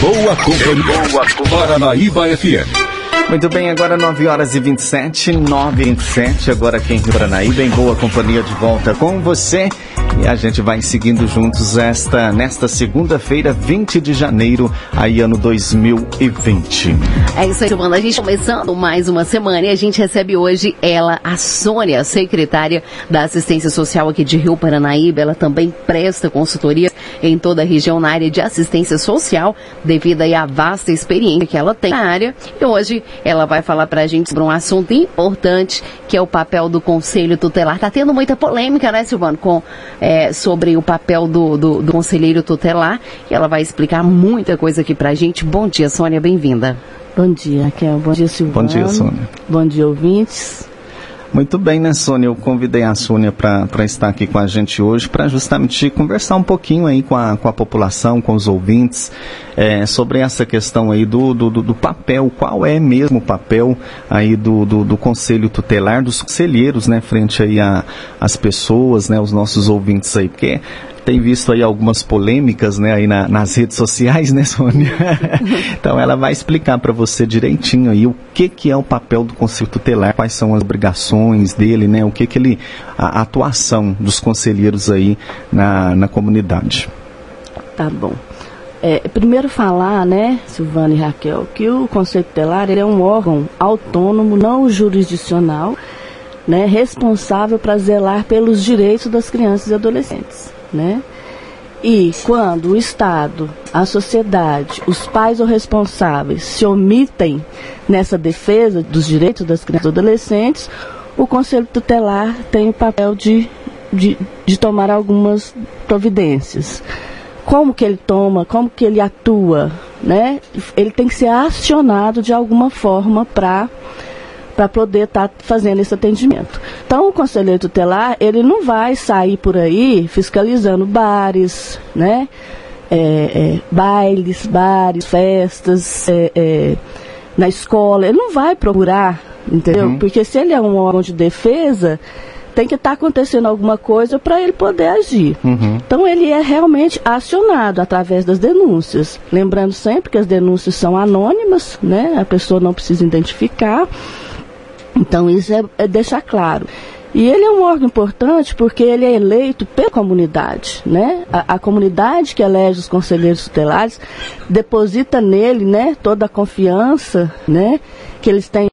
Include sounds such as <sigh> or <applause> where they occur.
boa companhia. Boa companhia. Paranaíba FM. Muito bem, agora 9 horas e 27, 9 e 27, agora aqui em Rio Paranaíba, em boa companhia de volta com você. E a gente vai seguindo juntos esta, nesta segunda-feira, 20 de janeiro, aí ano 2020. É isso aí, Giovana. A gente começando mais uma semana e a gente recebe hoje ela, a Sônia, secretária da Assistência Social aqui de Rio Paranaíba. Ela também presta consultoria em toda a região na área de assistência social, devido aí à vasta experiência que ela tem na área. E hoje ela vai falar pra gente sobre um assunto importante, que é o papel do Conselho Tutelar. Tá tendo muita polêmica, né, Silvano, com, é, sobre o papel do, do, do Conselheiro Tutelar. E ela vai explicar muita coisa aqui pra gente. Bom dia, Sônia, bem-vinda. Bom dia, Raquel. Bom dia, Silvano. Bom dia, Sônia. Bom dia, ouvintes. Muito bem, né, Sônia? Eu convidei a Sônia para estar aqui com a gente hoje para justamente conversar um pouquinho aí com a, com a população, com os ouvintes, é, sobre essa questão aí do, do, do, papel, qual é mesmo o papel aí do, do, do Conselho Tutelar, dos conselheiros, né, frente aí às pessoas, né, os nossos ouvintes aí, porque tem visto aí algumas polêmicas, né, aí na, nas redes sociais, né, Sônia? <laughs> então ela vai explicar para você direitinho aí o que que é o papel do conselho tutelar, quais são as obrigações dele, né, o que que ele, a, a atuação dos conselheiros aí na, na comunidade. Tá bom. É, primeiro falar, né, Silvana e Raquel, que o Conselho Tutelar ele é um órgão autônomo, não jurisdicional, né, responsável para zelar pelos direitos das crianças e adolescentes né? E quando o Estado, a sociedade, os pais ou responsáveis se omitem nessa defesa dos direitos das crianças e adolescentes, o Conselho Tutelar tem o papel de, de, de tomar algumas providências. Como que ele toma, como que ele atua, né? Ele tem que ser acionado de alguma forma para para poder estar tá fazendo esse atendimento. Então, o conselheiro tutelar, ele não vai sair por aí fiscalizando bares, né? É, é, bailes, bares, festas, é, é na escola. Ele não vai procurar, entendeu? Uhum. Porque se ele é um órgão de defesa, tem que estar tá acontecendo alguma coisa para ele poder agir. Uhum. Então ele é realmente acionado através das denúncias. Lembrando sempre que as denúncias são anônimas, né? A pessoa não precisa identificar. Então isso é, é deixar claro. E ele é um órgão importante porque ele é eleito pela comunidade, né? A, a, comunidade que elege os conselheiros tutelares deposita nele, né, toda a confiança, né, que eles têm